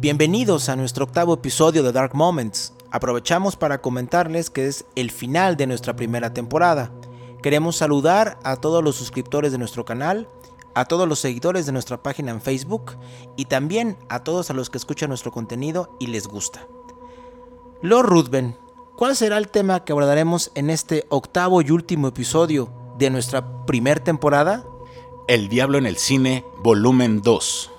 Bienvenidos a nuestro octavo episodio de Dark Moments. Aprovechamos para comentarles que es el final de nuestra primera temporada. Queremos saludar a todos los suscriptores de nuestro canal, a todos los seguidores de nuestra página en Facebook y también a todos a los que escuchan nuestro contenido y les gusta. Lord Ruthven, ¿cuál será el tema que abordaremos en este octavo y último episodio de nuestra primera temporada? El Diablo en el Cine, volumen 2.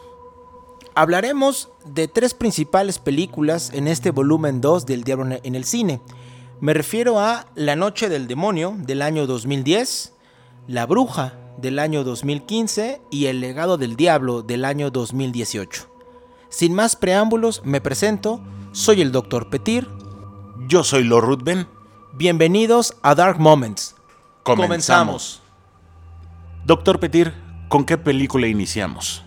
Hablaremos de tres principales películas en este volumen 2 del Diablo en el Cine. Me refiero a La Noche del Demonio del año 2010, La Bruja del año 2015 y El Legado del Diablo del año 2018. Sin más preámbulos, me presento, soy el Dr. Petir. Yo soy Lord Ruthven. Bienvenidos a Dark Moments. Comenzamos. Doctor Petir, ¿con qué película iniciamos?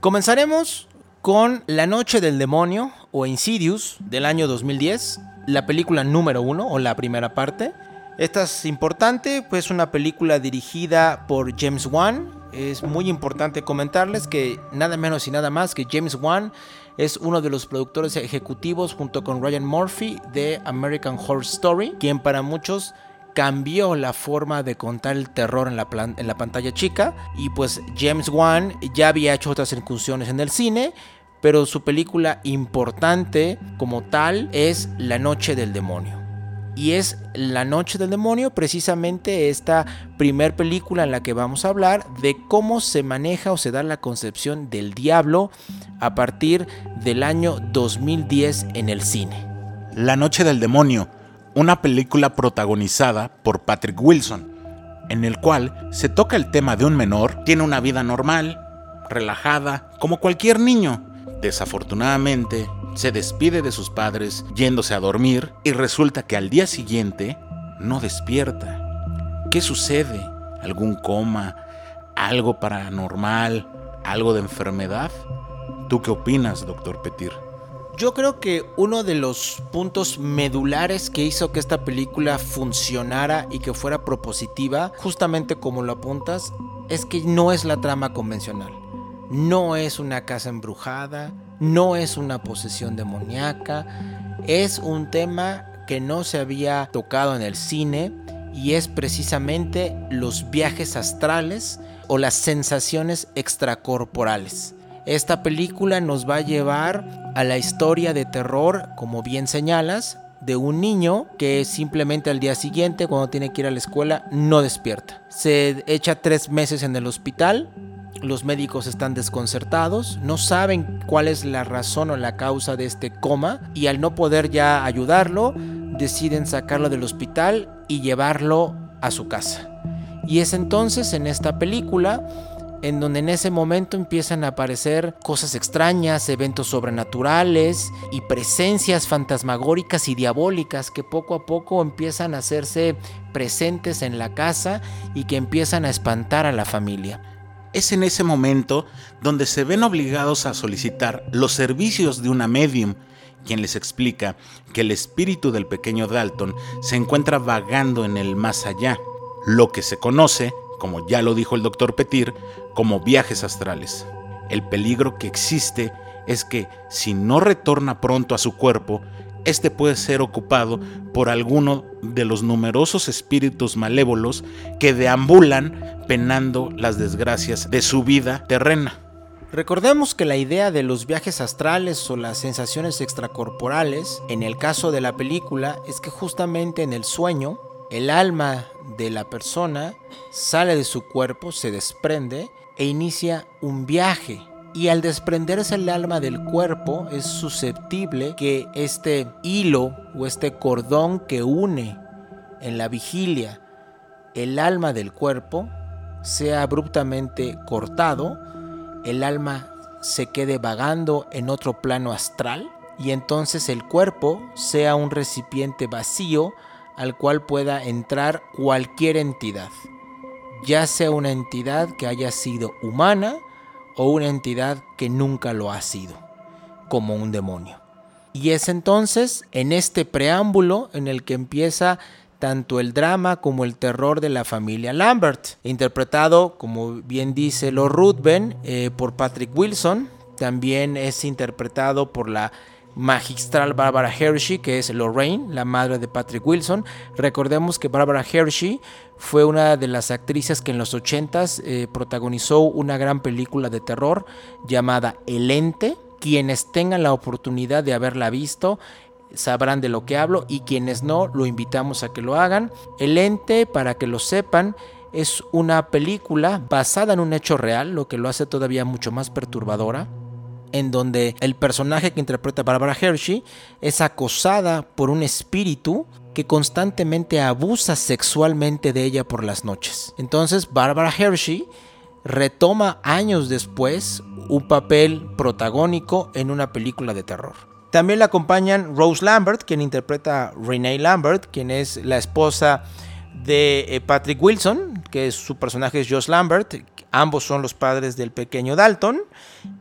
Comenzaremos con La Noche del Demonio o Insidious del año 2010, la película número uno o la primera parte. Esta es importante, pues una película dirigida por James Wan. Es muy importante comentarles que nada menos y nada más que James Wan es uno de los productores ejecutivos junto con Ryan Murphy de American Horror Story, quien para muchos cambió la forma de contar el terror en la, en la pantalla chica. Y pues James Wan ya había hecho otras incursiones en el cine, pero su película importante como tal es La Noche del Demonio. Y es La Noche del Demonio precisamente esta primer película en la que vamos a hablar de cómo se maneja o se da la concepción del diablo a partir del año 2010 en el cine. La Noche del Demonio una película protagonizada por Patrick Wilson, en el cual se toca el tema de un menor, tiene una vida normal, relajada, como cualquier niño. Desafortunadamente, se despide de sus padres yéndose a dormir y resulta que al día siguiente no despierta. ¿Qué sucede? ¿Algún coma? ¿Algo paranormal? ¿Algo de enfermedad? ¿Tú qué opinas, doctor Petir? Yo creo que uno de los puntos medulares que hizo que esta película funcionara y que fuera propositiva, justamente como lo apuntas, es que no es la trama convencional. No es una casa embrujada, no es una posesión demoníaca, es un tema que no se había tocado en el cine y es precisamente los viajes astrales o las sensaciones extracorporales. Esta película nos va a llevar a la historia de terror, como bien señalas, de un niño que simplemente al día siguiente, cuando tiene que ir a la escuela, no despierta. Se echa tres meses en el hospital, los médicos están desconcertados, no saben cuál es la razón o la causa de este coma y al no poder ya ayudarlo, deciden sacarlo del hospital y llevarlo a su casa. Y es entonces en esta película en donde en ese momento empiezan a aparecer cosas extrañas, eventos sobrenaturales y presencias fantasmagóricas y diabólicas que poco a poco empiezan a hacerse presentes en la casa y que empiezan a espantar a la familia. Es en ese momento donde se ven obligados a solicitar los servicios de una medium, quien les explica que el espíritu del pequeño Dalton se encuentra vagando en el más allá, lo que se conoce como ya lo dijo el doctor Petir, como viajes astrales. El peligro que existe es que si no retorna pronto a su cuerpo, este puede ser ocupado por alguno de los numerosos espíritus malévolos que deambulan penando las desgracias de su vida terrena. Recordemos que la idea de los viajes astrales o las sensaciones extracorporales, en el caso de la película, es que justamente en el sueño, el alma de la persona sale de su cuerpo, se desprende e inicia un viaje. Y al desprenderse el alma del cuerpo es susceptible que este hilo o este cordón que une en la vigilia el alma del cuerpo sea abruptamente cortado, el alma se quede vagando en otro plano astral y entonces el cuerpo sea un recipiente vacío al cual pueda entrar cualquier entidad, ya sea una entidad que haya sido humana o una entidad que nunca lo ha sido, como un demonio. Y es entonces en este preámbulo en el que empieza tanto el drama como el terror de la familia Lambert, interpretado, como bien dice Lord Ruthven, eh, por Patrick Wilson, también es interpretado por la magistral Barbara Hershey, que es Lorraine, la madre de Patrick Wilson. Recordemos que Barbara Hershey fue una de las actrices que en los 80s eh, protagonizó una gran película de terror llamada El Ente. Quienes tengan la oportunidad de haberla visto sabrán de lo que hablo y quienes no, lo invitamos a que lo hagan. El Ente, para que lo sepan, es una película basada en un hecho real, lo que lo hace todavía mucho más perturbadora en donde el personaje que interpreta Barbara Hershey es acosada por un espíritu que constantemente abusa sexualmente de ella por las noches. Entonces Barbara Hershey retoma años después un papel protagónico en una película de terror. También la acompañan Rose Lambert, quien interpreta a Renee Lambert, quien es la esposa de eh, Patrick Wilson, que su personaje es Josh Lambert, Ambos son los padres del pequeño Dalton.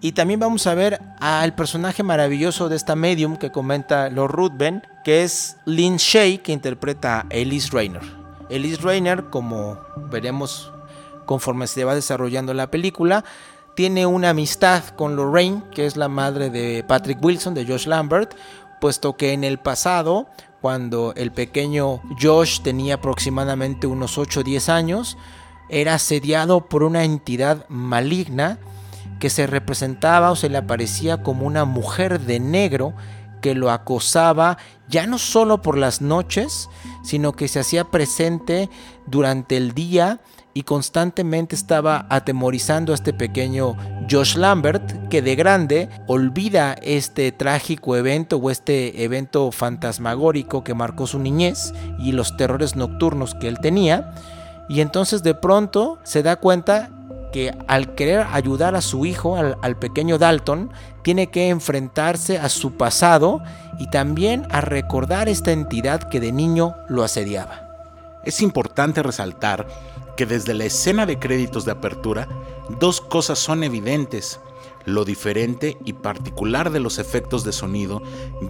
Y también vamos a ver al personaje maravilloso de esta medium que comenta Lord Ruthven, que es Lynn Shay, que interpreta a Elise Rayner. Elise Rayner, como veremos conforme se va desarrollando la película, tiene una amistad con Lorraine, que es la madre de Patrick Wilson, de Josh Lambert, puesto que en el pasado, cuando el pequeño Josh tenía aproximadamente unos 8 o 10 años, era asediado por una entidad maligna que se representaba o se le aparecía como una mujer de negro que lo acosaba ya no solo por las noches, sino que se hacía presente durante el día y constantemente estaba atemorizando a este pequeño Josh Lambert, que de grande olvida este trágico evento o este evento fantasmagórico que marcó su niñez y los terrores nocturnos que él tenía y entonces de pronto se da cuenta que al querer ayudar a su hijo, al, pequeño Dalton, tiene que enfrentarse a su pasado y también a recordar esta entidad que de niño lo asediaba. Es importante resaltar que desde la escena de créditos de apertura, dos cosas son evidentes, lo diferente y particular de los efectos de sonido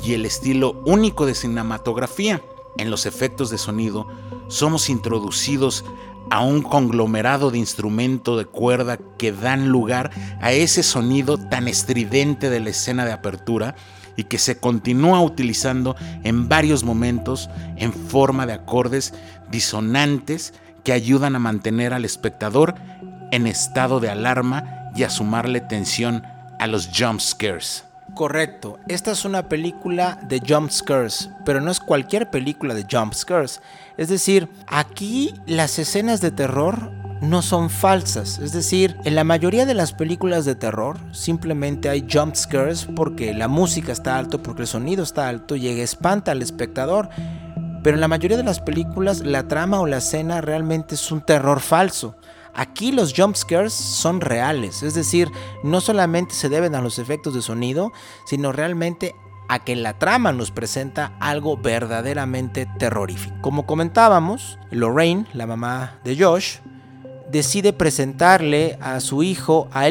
y el estilo único de cinematografía. En los efectos de sonido somos introducidos a un conglomerado de instrumento de cuerda que dan lugar a ese sonido tan estridente de la escena de apertura y que se continúa utilizando en varios momentos en forma de acordes disonantes que ayudan a mantener al espectador en estado de alarma y a sumarle tensión a los jump scares. Correcto, esta es una película de jump scares, pero no es cualquier película de jump scares. Es decir, aquí las escenas de terror no son falsas. Es decir, en la mayoría de las películas de terror simplemente hay jump scares porque la música está alto, porque el sonido está alto y espanta al espectador. Pero en la mayoría de las películas la trama o la escena realmente es un terror falso. Aquí los jump scares son reales, es decir, no solamente se deben a los efectos de sonido, sino realmente a que la trama nos presenta algo verdaderamente terrorífico. Como comentábamos, Lorraine, la mamá de Josh, decide presentarle a su hijo a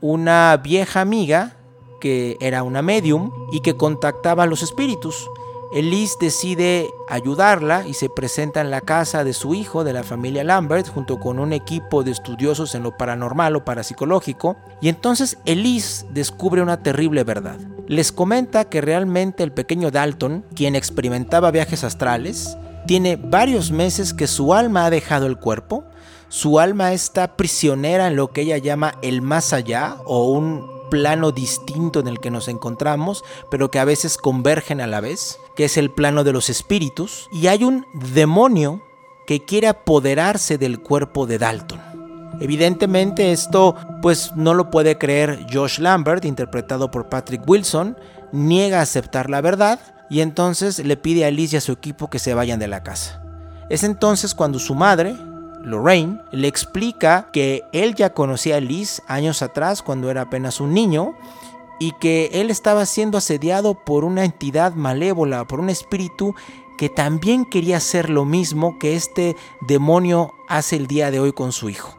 una vieja amiga que era una medium y que contactaba a los espíritus. Elise decide ayudarla y se presenta en la casa de su hijo, de la familia Lambert, junto con un equipo de estudiosos en lo paranormal o parapsicológico. Y entonces Elise descubre una terrible verdad. Les comenta que realmente el pequeño Dalton, quien experimentaba viajes astrales, tiene varios meses que su alma ha dejado el cuerpo. Su alma está prisionera en lo que ella llama el más allá o un plano distinto en el que nos encontramos, pero que a veces convergen a la vez, que es el plano de los espíritus, y hay un demonio que quiere apoderarse del cuerpo de Dalton. Evidentemente esto pues no lo puede creer Josh Lambert, interpretado por Patrick Wilson, niega aceptar la verdad y entonces le pide a Alice y a su equipo que se vayan de la casa. Es entonces cuando su madre, Lorraine, le explica que él ya conocía a Liz años atrás cuando era apenas un niño y que él estaba siendo asediado por una entidad malévola, por un espíritu que también quería hacer lo mismo que este demonio hace el día de hoy con su hijo.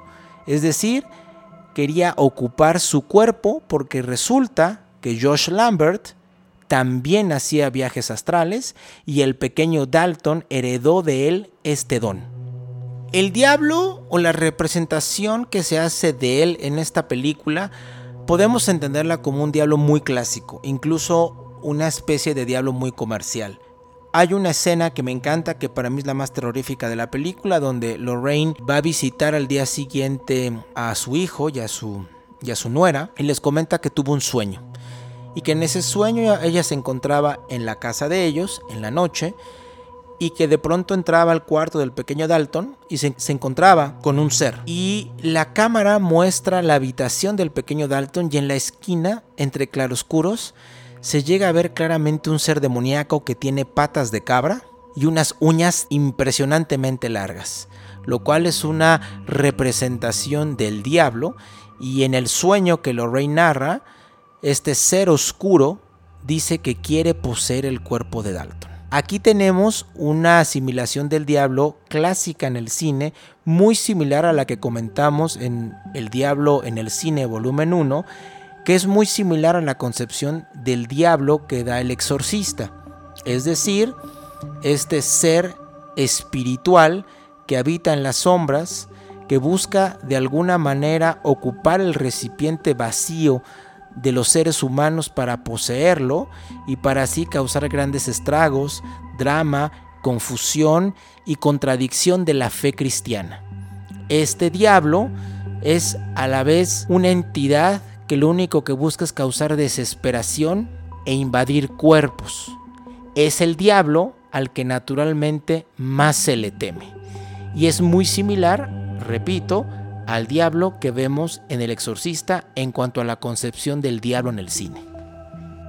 Es decir, quería ocupar su cuerpo porque resulta que Josh Lambert también hacía viajes astrales y el pequeño Dalton heredó de él este don. El diablo o la representación que se hace de él en esta película podemos entenderla como un diablo muy clásico, incluso una especie de diablo muy comercial. Hay una escena que me encanta, que para mí es la más terrorífica de la película, donde Lorraine va a visitar al día siguiente a su hijo y a su, su nuera y les comenta que tuvo un sueño. Y que en ese sueño ella se encontraba en la casa de ellos, en la noche, y que de pronto entraba al cuarto del pequeño Dalton y se, encontraba con un ser. Y la cámara muestra la habitación del pequeño Dalton y en la esquina, entre claroscuros, se llega a ver claramente un ser demoníaco que tiene patas de cabra y unas uñas impresionantemente largas, lo cual es una representación del diablo y en el sueño que Lorraine narra, este ser oscuro dice que quiere poseer el cuerpo de Dalton. Aquí tenemos una asimilación del diablo clásica en el cine, muy similar a la que comentamos en El Diablo en el Cine volumen 1, que es muy similar a la concepción del diablo que da el exorcista, es decir, este ser espiritual que habita en las sombras, que busca de alguna manera ocupar el recipiente vacío de los seres humanos para poseerlo y para así causar grandes estragos, drama, confusión y contradicción de la fe cristiana. Este diablo es a la vez una entidad que lo único que busca es causar desesperación e invadir cuerpos. Es el diablo al que naturalmente más se le teme. Y es muy similar, repito, al diablo que vemos en El Exorcista en cuanto a la concepción del diablo en el cine.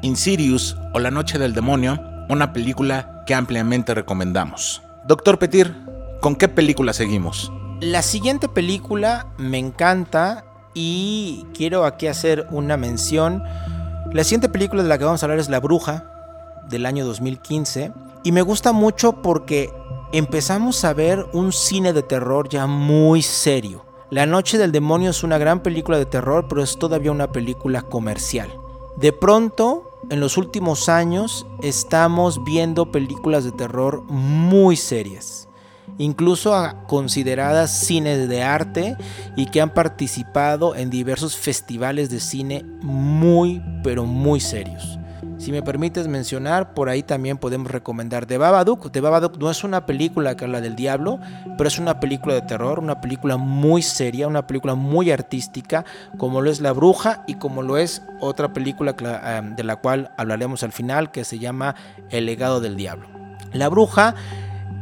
Insidious o La Noche del Demonio, una película que ampliamente recomendamos. Doctor Petir, ¿con qué película seguimos? La siguiente película me encanta y quiero aquí hacer una mención. La siguiente película de la que vamos a hablar es La Bruja, del año 2015. Y me gusta mucho porque empezamos a ver un cine de terror ya muy serio. La Noche del Demonio es una gran película de terror, pero es todavía una película comercial. De pronto, en los últimos años, estamos viendo películas de terror muy serias incluso consideradas cines de arte y que han participado en diversos festivales de cine muy, pero muy serios. Si me permites mencionar, por ahí también podemos recomendar The Babadook. The Babadook no es una película que habla del diablo, pero es una película de terror, una película muy seria, una película muy artística, como lo es La Bruja y como lo es otra película em, de la cual hablaremos al final, que se llama El legado del diablo. La Bruja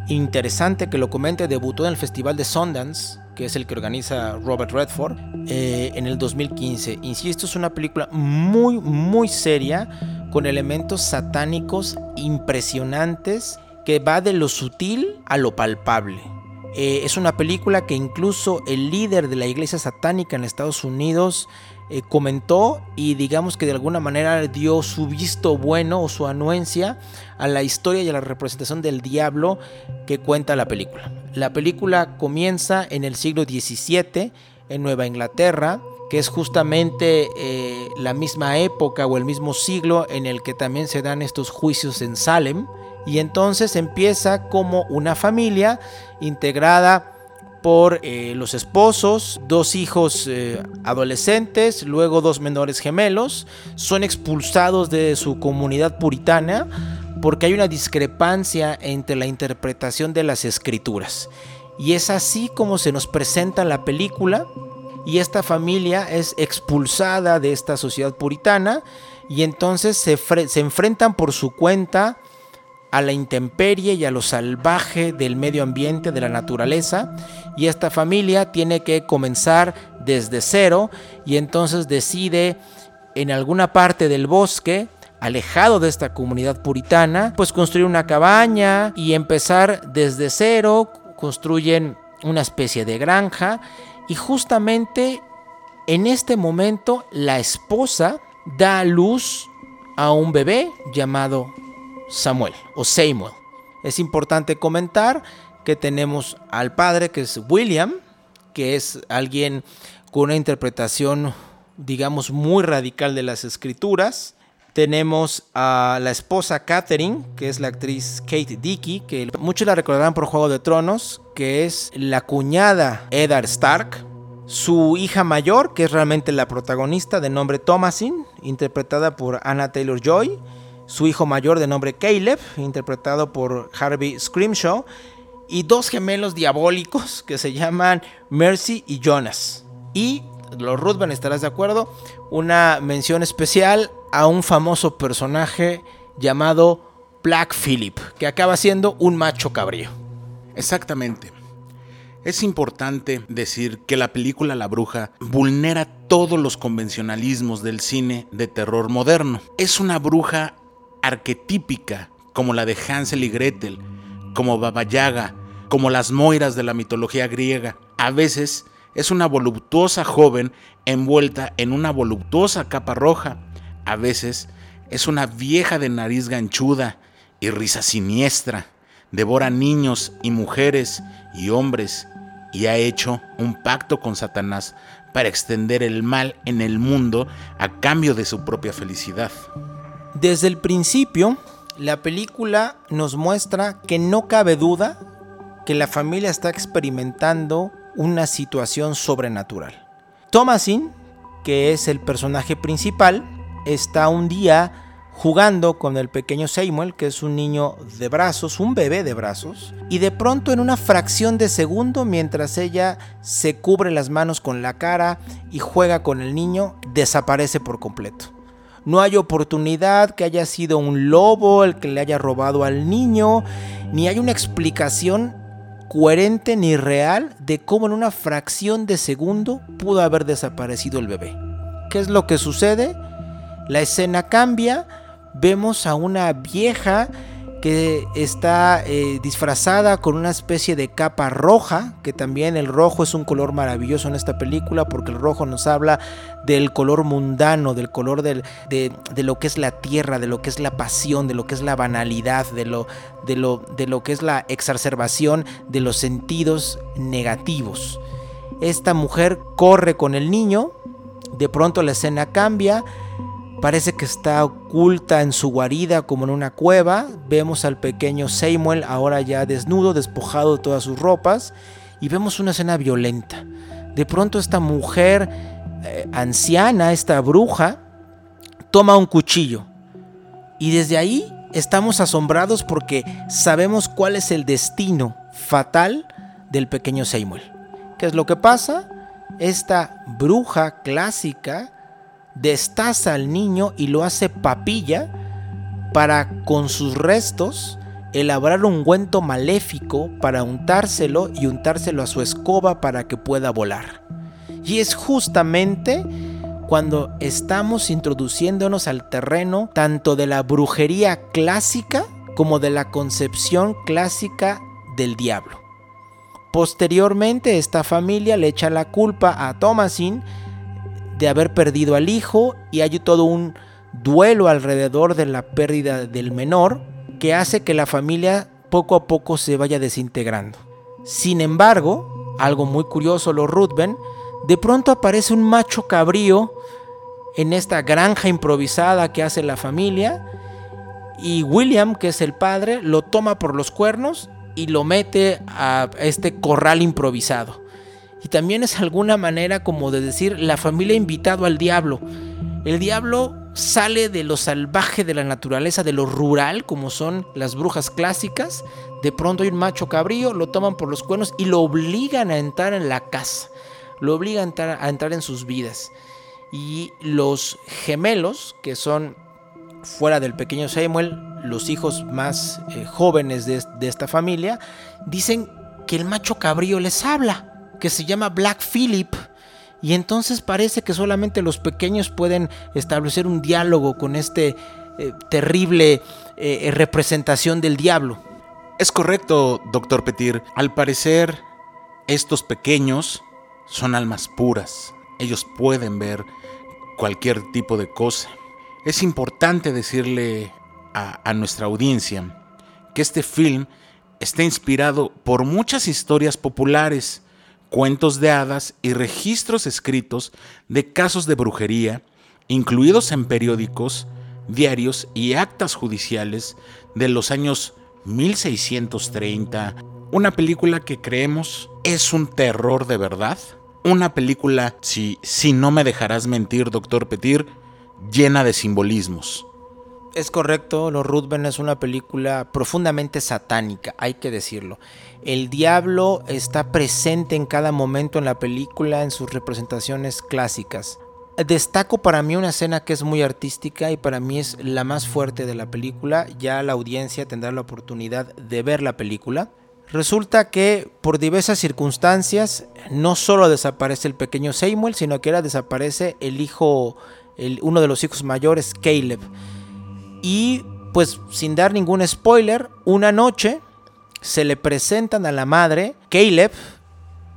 interesante que lo comente, debutó en el Festival de Sundance, que es el que organiza Robert Redford, eh, en el 2015. Insisto, es una película muy, muy seria, con elementos satánicos impresionantes, que va de lo sutil a lo palpable. Eh, es una película que incluso el líder de la iglesia satánica en Estados Unidos eh, comentó y digamos que de alguna manera dio su visto bueno o su anuencia a la historia y a la representación del diablo que cuenta la película. La película comienza en el siglo XVII en Nueva Inglaterra, que es justamente eh, la misma época o el mismo siglo en el que también se dan estos juicios en Salem. Y entonces empieza como una familia integrada por eh, los esposos, dos hijos eh, adolescentes, luego dos menores gemelos, son expulsados de su comunidad puritana porque hay una discrepancia entre la interpretación de las escrituras. Y es así como se nos presenta la película y esta familia es expulsada de esta sociedad puritana y entonces se, se enfrentan por su cuenta a la intemperie y a lo salvaje del medio ambiente, de la naturaleza, y esta familia tiene que comenzar desde cero y entonces decide en alguna parte del bosque, alejado de esta comunidad puritana, pues construir una cabaña y empezar desde cero, construyen una especie de granja y justamente en este momento la esposa da a luz a un bebé llamado Samuel o Samuel. Es importante comentar que tenemos al padre que es William, que es alguien con una interpretación, digamos, muy radical de las escrituras. Tenemos a la esposa Catherine, que es la actriz Kate Dickey, que muchos la recordarán por Juego de Tronos, que es la cuñada Eddard Stark. Su hija mayor, que es realmente la protagonista, de nombre Thomasin, interpretada por Anna Taylor Joy. Su hijo mayor, de nombre Caleb, interpretado por Harvey Scrimshaw. Y dos gemelos diabólicos que se llaman Mercy y Jonas. Y los Ruthven, estarás de acuerdo, una mención especial a un famoso personaje llamado Black Phillip, que acaba siendo un macho cabrío. Exactamente. Es importante decir que la película La Bruja vulnera todos los convencionalismos del cine de terror moderno. Es una bruja arquetípica, como la de Hansel y Gretel, como Baba Yaga, como las moiras de la mitología griega. A veces es una voluptuosa joven envuelta en una voluptuosa capa roja. A veces es una vieja de nariz ganchuda y risa siniestra. Devora niños y mujeres y hombres y ha hecho un pacto con Satanás para extender el mal en el mundo a cambio de su propia felicidad. Desde el principio, la película nos muestra que no cabe duda que la familia está experimentando una situación sobrenatural. Thomasin, que es el personaje principal, está un día jugando con el pequeño Samuel, que es un niño de brazos, un bebé de brazos, y de pronto en una fracción de segundo, mientras ella se cubre las manos con la cara y juega con el niño, desaparece por completo. No hay oportunidad que haya sido un lobo el que le haya robado al niño, ni hay una explicación coherente ni real de cómo en una fracción de segundo pudo haber desaparecido el bebé. ¿Qué es lo que sucede? La escena cambia, vemos a una vieja que está eh, disfrazada con una especie de capa roja, que también el rojo es un color maravilloso en esta película porque el rojo nos habla del color mundano, del color de, de, lo que es la tierra, de lo que es la pasión, de lo que es la banalidad, de lo, de lo, de lo que es la exacerbación de los sentidos negativos. Esta mujer corre con el niño, de pronto la escena cambia, Parece que está oculta en su guarida como en una cueva. Vemos al pequeño Samuel ahora ya desnudo, despojado de todas sus ropas. Y vemos una escena violenta. De pronto esta mujer eh, anciana, esta bruja, toma un cuchillo. Y desde ahí estamos asombrados porque sabemos cuál es el destino fatal del pequeño Samuel. ¿Qué es lo que pasa? Esta bruja clásica destaza al niño y lo hace papilla para con sus restos elaborar un ungüento maléfico para untárselo y untárselo a su escoba para que pueda volar. Y es justamente cuando estamos introduciéndonos al terreno tanto de la brujería clásica como de la concepción clásica del diablo. Posteriormente esta familia le echa la culpa a Thomasin de haber perdido al hijo y hay todo un duelo alrededor de la pérdida del menor que hace que la familia poco a poco se vaya desintegrando. Sin embargo, algo muy curioso, los Ruthven, de pronto aparece un macho cabrío en esta granja improvisada que hace la familia y William, que es el padre, lo toma por los cuernos y lo mete a este corral improvisado. Y también es alguna manera como de decir, la familia ha invitado al diablo. El diablo sale de lo salvaje de la naturaleza, de lo rural, como son las brujas clásicas. De pronto hay un macho cabrío, lo toman por los cuernos y lo obligan a entrar en la casa. Lo obligan a entrar, a entrar en sus vidas. Y los gemelos, que son fuera del pequeño Samuel, los hijos más eh, jóvenes de, de esta familia, dicen que el macho cabrío les habla que se llama Black Philip Y entonces parece que solamente los pequeños pueden establecer un diálogo con este eh, terrible eh, eh, representación del diablo. Es correcto, doctor Petir. Al parecer, estos pequeños son almas puras. Ellos pueden ver cualquier tipo de cosa. Es importante decirle a, a nuestra audiencia que este film está inspirado por muchas historias populares cuentos de hadas y registros escritos de casos de brujería, incluidos en periódicos, diarios y actas judiciales de los años 1630. Una película que creemos es un terror de verdad. Una película, si, si no me dejarás mentir, doctor Petir, llena de simbolismos. Es correcto, Los Ruthven es una película profundamente satánica, hay que decirlo. El diablo está presente en cada momento en la película en sus representaciones clásicas. Destaco para mí una escena que es muy artística y para mí es la más fuerte de la película. Ya la audiencia tendrá la oportunidad de ver la película. Resulta que por diversas circunstancias no solo desaparece el pequeño Samuel, sino que ahora desaparece el hijo, uno de los hijos mayores, Caleb. Y pues sin dar ningún spoiler, una noche se le presentan a la madre Caleb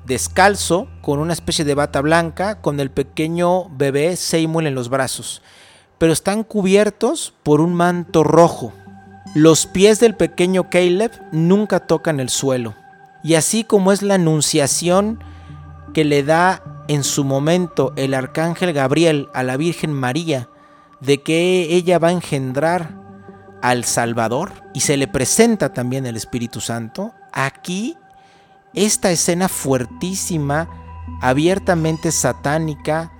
descalzo con una especie de bata blanca con el pequeño bebé Samuel en los brazos, pero están cubiertos por un manto rojo. Los pies del pequeño Caleb nunca tocan el suelo. Y así como es la anunciación que le da en su momento el arcángel Gabriel a la Virgen María de que ella va a engendrar al Salvador y se le presenta también el Espíritu Santo, aquí esta escena fuertísima, abiertamente satánica,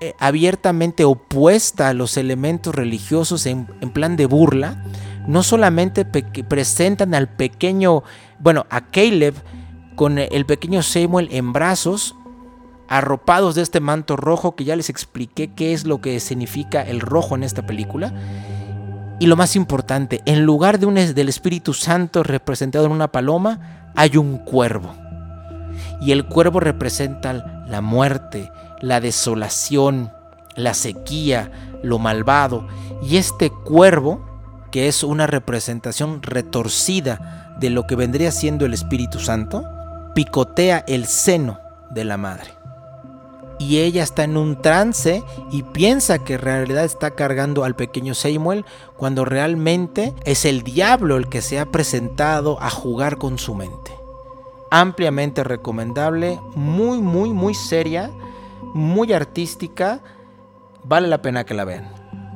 eh, abiertamente opuesta a los elementos religiosos en, plan de burla, no solamente presentan al pequeño, bueno, a Caleb con el pequeño Samuel en brazos, arropados de este manto rojo que ya les expliqué qué es lo que significa el rojo en esta película. Y lo más importante, en lugar de un, del Espíritu Santo representado en una paloma, hay un cuervo. Y el cuervo representa la muerte, la desolación, la sequía, lo malvado. Y este cuervo, que es una representación retorcida de lo que vendría siendo el Espíritu Santo, picotea el seno de la madre y ella está en un trance y piensa que en realidad está cargando al pequeño Samuel cuando realmente es el diablo el que se ha presentado a jugar con su mente. Ampliamente recomendable, muy, muy, muy seria, muy artística, vale la pena que la vean.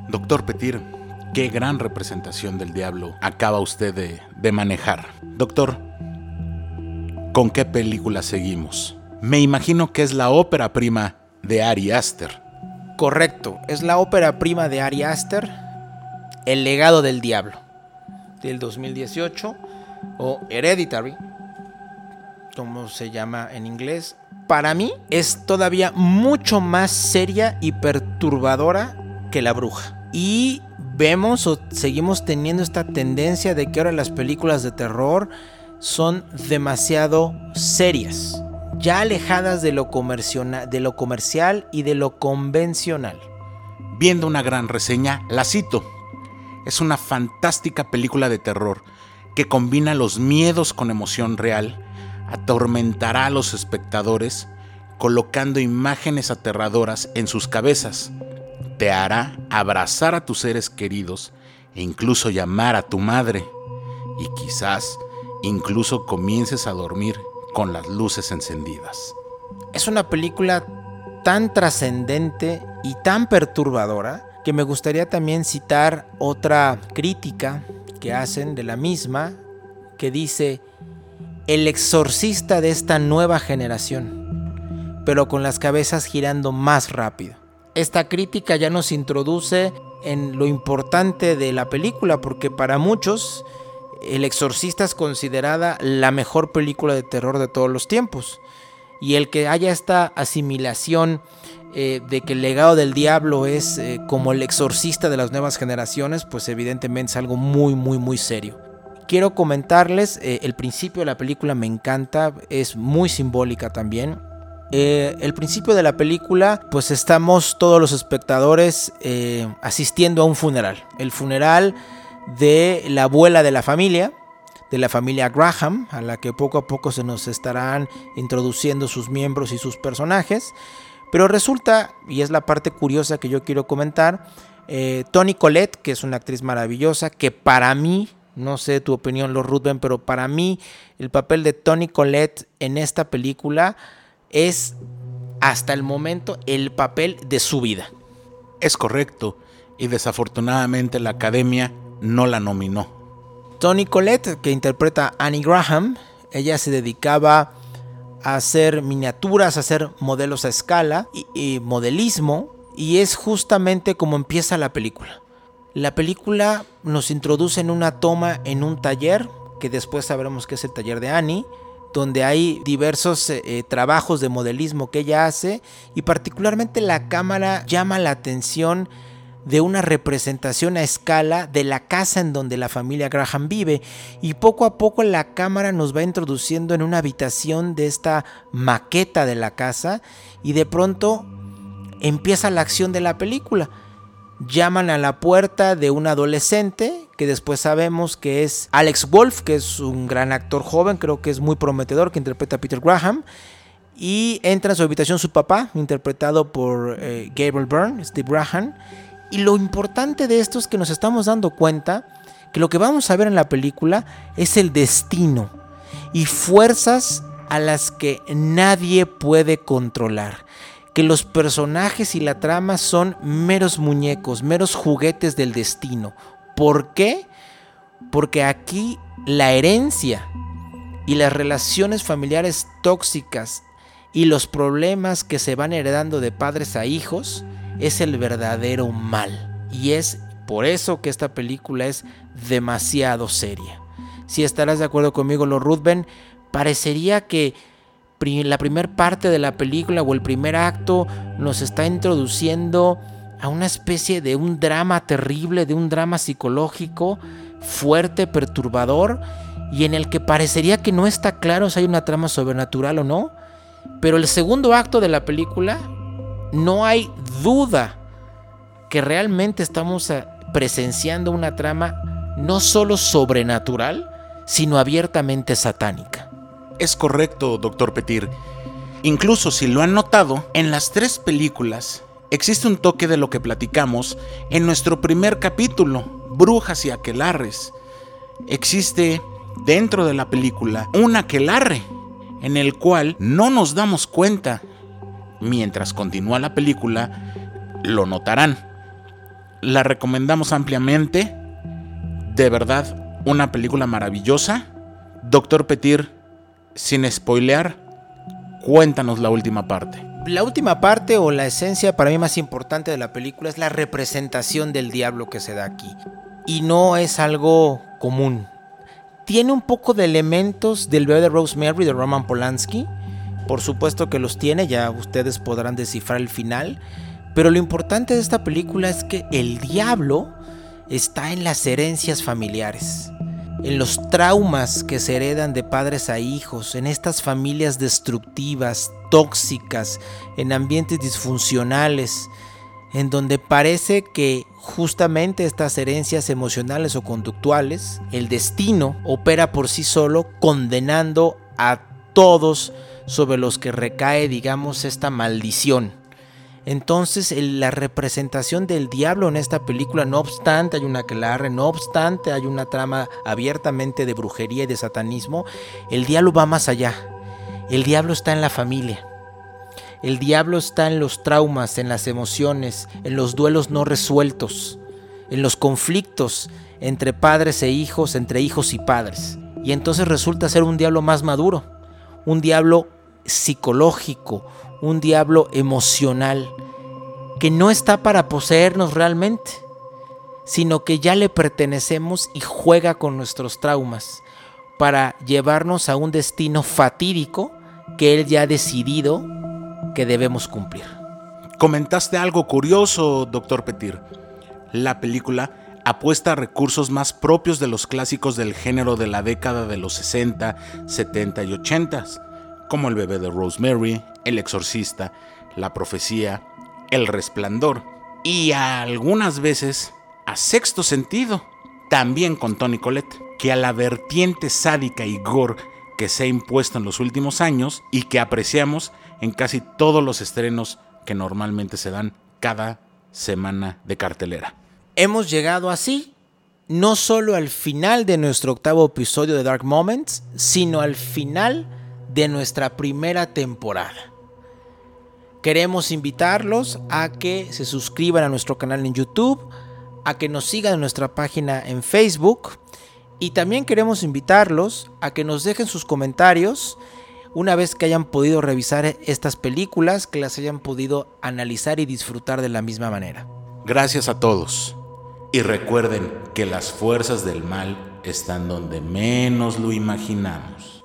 Doctor Petir, qué gran representación del diablo acaba usted de, de manejar. Doctor, ¿con qué película seguimos? Me imagino que es la ópera prima de Ari Aster. Correcto, es la ópera prima de Ari Aster, El legado del diablo, del 2018, o Hereditary, como se llama en inglés. Para mí es todavía mucho más seria y perturbadora que La Bruja. Y vemos o seguimos teniendo esta tendencia de que ahora las películas de terror son demasiado serias ya alejadas de lo, de lo comercial y de lo convencional. Viendo una gran reseña, la cito. Es una fantástica película de terror que combina los miedos con emoción real, atormentará a los espectadores colocando imágenes aterradoras en sus cabezas, te hará abrazar a tus seres queridos e incluso llamar a tu madre, y quizás incluso comiences a dormir con las luces encendidas. Es una película tan trascendente y tan perturbadora que me gustaría también citar otra crítica que hacen de la misma que dice el exorcista de esta nueva generación, pero con las cabezas girando más rápido. Esta crítica ya nos introduce en lo importante de la película porque para muchos el Exorcista es considerada la mejor película de terror de todos los tiempos. Y el que haya esta asimilación eh, de que el legado del diablo es eh, como el exorcista de las nuevas generaciones, pues evidentemente es algo muy, muy, muy serio. Quiero comentarles, eh, el principio de la película me encanta, es muy simbólica también. el principio de la película, pues estamos todos los espectadores asistiendo a un funeral. El funeral de la abuela de la familia, de la familia Graham, a la que poco a poco se nos estarán introduciendo sus miembros y sus personajes. Pero resulta, y es la parte curiosa que yo quiero comentar, eh, Tony Collette, que es una actriz maravillosa, que para mí, no sé tu opinión, Lord Ruthven, pero para mí el papel de Tony Collette en esta película es hasta el momento el papel de su vida. Es correcto, y desafortunadamente la academia no la nominó. Tony Collette, que interpreta a Annie Graham, ella se dedicaba a hacer miniaturas, a hacer modelos a escala y, modelismo. Y es justamente como empieza la película. La película nos introduce en una toma en un taller, que después sabremos que es el taller de Annie, donde hay diversos eh, eh, trabajos de modelismo que ella hace y particularmente la cámara llama la atención de una representación a escala de la casa en donde la familia Graham vive y poco a poco la cámara nos va introduciendo en una habitación de esta maqueta de la casa y de pronto empieza la acción de la película. Llaman a la puerta de un adolescente que después sabemos que es Alex Wolf, que es un gran actor joven, creo que es muy prometedor, que interpreta a Peter Graham. Y entra en su habitación su papá, interpretado por eh, Gabriel Byrne, Steve Graham y lo importante de esto es que nos estamos dando cuenta que lo que vamos a ver en la película es el destino y fuerzas a las que nadie puede controlar. Que los personajes y la trama son meros muñecos, meros juguetes del destino. ¿Por qué? Porque aquí la herencia y las relaciones familiares tóxicas y los problemas que se van heredando de padres a hijos es el verdadero mal. Y es por eso que esta película es demasiado seria. Si estarás de acuerdo conmigo, lo Ruthven, parecería que la primera parte de la película o el primer acto nos está introduciendo a una especie de un drama terrible, de un drama psicológico fuerte, perturbador, y en el que parecería que no está claro si hay una trama sobrenatural o no. Pero el segundo acto de la película no hay duda que realmente estamos eh, presenciando una trama no solo sobrenatural, sino abiertamente satánica. Es correcto, doctor Petir. Incluso si lo han notado, en las tres películas existe un toque de lo que platicamos en nuestro primer capítulo, Brujas y Aquelarres. Existe dentro de la película un aquelarre en el cual no nos damos cuenta mientras continúa la película, lo notarán. La recomendamos ampliamente. De verdad, una película maravillosa. Doctor Petir, sin spoilear, cuéntanos la última parte. La última parte o la esencia para mí más importante de la película es la representación del diablo que se da aquí. Y no es algo común. Tiene un poco de elementos del bebé de Rosemary de Roman Polanski, por supuesto que los tiene, ya ustedes podrán descifrar el final. Pero lo importante de esta película es que el diablo está en las herencias familiares, en los traumas que se heredan de padres a hijos, en estas familias destructivas, tóxicas, en ambientes disfuncionales, en donde parece que justamente estas herencias emocionales o conductuales, el destino opera por sí solo condenando a todos sobre los que recae, digamos, esta maldición. Entonces, la representación del diablo en esta película, no obstante hay una aquelarre, no obstante hay una trama abiertamente de brujería y de satanismo, el diablo va más allá. El diablo está en la familia. El diablo está en los traumas, en las emociones, en los duelos no resueltos, en los conflictos entre padres e hijos, entre hijos y padres. Y entonces resulta ser un diablo más maduro, un diablo psicológico, un diablo emocional, que no está para poseernos realmente, sino que ya le pertenecemos y juega con nuestros traumas para llevarnos a un destino fatídico que él ya ha decidido que debemos cumplir. Comentaste algo curioso, doctor Petir. La película apuesta a recursos más propios de los clásicos del género de la década de los 60, 70 y 80 como El bebé de Rosemary, El exorcista, La profecía, El resplandor y algunas veces a sexto sentido, también con Tony Collette, que a la vertiente sádica y gore que se ha impuesto en los últimos años y que apreciamos en casi todos los estrenos que normalmente se dan cada semana de cartelera. Hemos llegado así no solo al final de nuestro octavo episodio de Dark Moments, sino al final de nuestra primera temporada. Queremos invitarlos a que se suscriban a nuestro canal en YouTube, a que nos sigan en nuestra página en Facebook y también queremos invitarlos a que nos dejen sus comentarios una vez que hayan podido revisar estas películas, que las hayan podido analizar y disfrutar de la misma manera. Gracias a todos. Y recuerden que las fuerzas del mal están donde menos lo imaginamos.